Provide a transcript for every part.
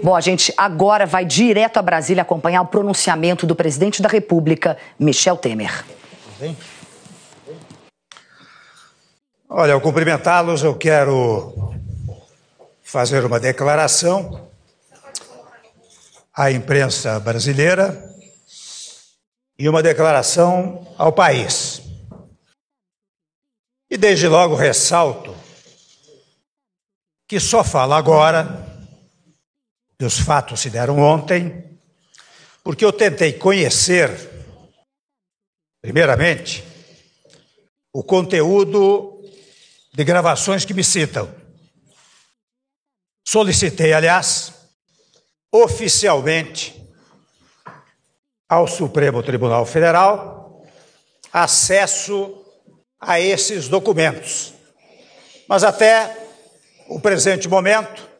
Bom, a gente agora vai direto a Brasília acompanhar o pronunciamento do presidente da República, Michel Temer. Olha, ao cumprimentá-los, eu quero fazer uma declaração à imprensa brasileira e uma declaração ao país. E desde logo ressalto que só falo agora, os fatos se deram ontem, porque eu tentei conhecer, primeiramente, o conteúdo de gravações que me citam. Solicitei, aliás, oficialmente ao Supremo Tribunal Federal acesso a esses documentos. Mas até o presente momento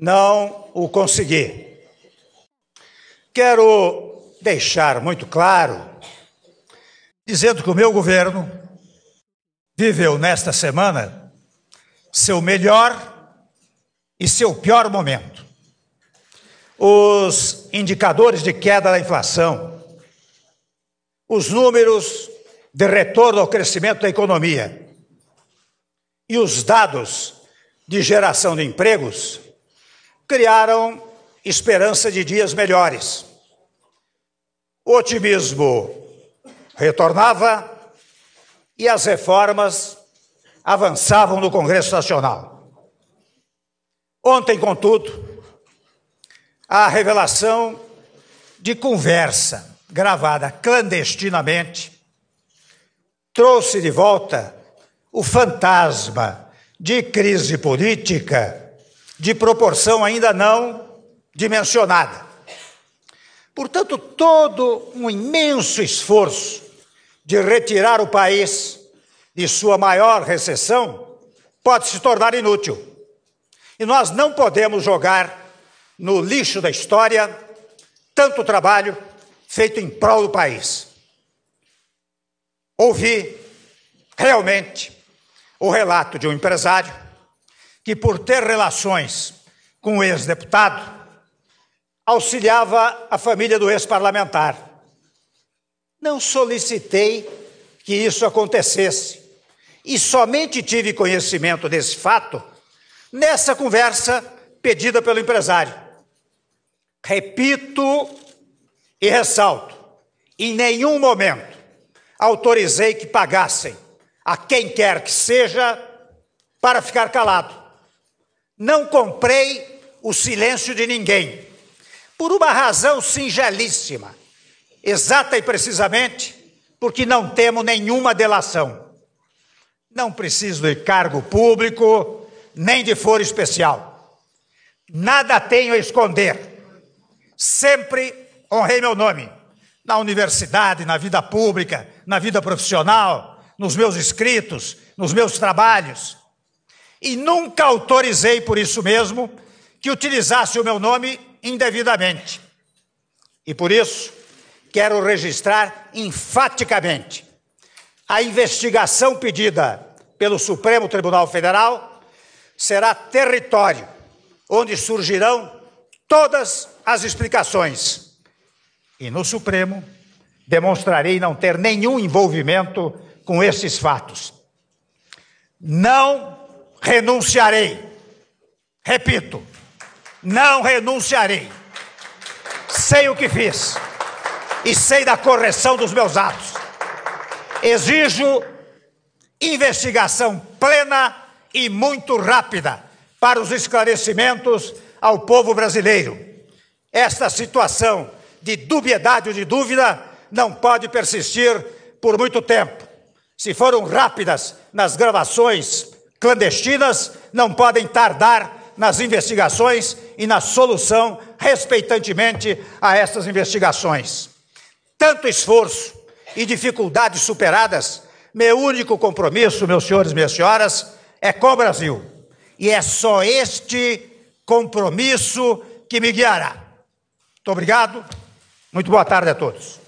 não o consegui. Quero deixar muito claro, dizendo que o meu governo viveu nesta semana seu melhor e seu pior momento. Os indicadores de queda da inflação, os números de retorno ao crescimento da economia e os dados de geração de empregos criaram esperança de dias melhores. O otimismo retornava e as reformas avançavam no Congresso Nacional. Ontem, contudo, a revelação de conversa gravada clandestinamente trouxe de volta o fantasma de crise política de proporção ainda não dimensionada. Portanto, todo um imenso esforço de retirar o país de sua maior recessão pode se tornar inútil. E nós não podemos jogar no lixo da história tanto trabalho feito em prol do país. Ouvi realmente o relato de um empresário que, por ter relações com o ex-deputado, auxiliava a família do ex-parlamentar. Não solicitei que isso acontecesse e somente tive conhecimento desse fato nessa conversa pedida pelo empresário. Repito e ressalto: em nenhum momento autorizei que pagassem a quem quer que seja para ficar calado. Não comprei o silêncio de ninguém, por uma razão singelíssima, exata e precisamente porque não temo nenhuma delação. Não preciso de cargo público, nem de foro especial. Nada tenho a esconder. Sempre honrei meu nome. Na universidade, na vida pública, na vida profissional, nos meus escritos, nos meus trabalhos. E nunca autorizei por isso mesmo que utilizasse o meu nome indevidamente. E por isso, quero registrar enfaticamente a investigação pedida pelo Supremo Tribunal Federal será território onde surgirão todas as explicações. E no Supremo demonstrarei não ter nenhum envolvimento com esses fatos. Não renunciarei. Repito, não renunciarei. Sei o que fiz e sei da correção dos meus atos. Exijo investigação plena e muito rápida para os esclarecimentos ao povo brasileiro. Esta situação de dubiedade ou de dúvida não pode persistir por muito tempo. Se foram rápidas nas gravações clandestinas, não podem tardar nas investigações e na solução respeitantemente a essas investigações. Tanto esforço e dificuldades superadas, meu único compromisso, meus senhores e minhas senhoras, é com o Brasil. E é só este compromisso que me guiará. Muito obrigado. Muito boa tarde a todos.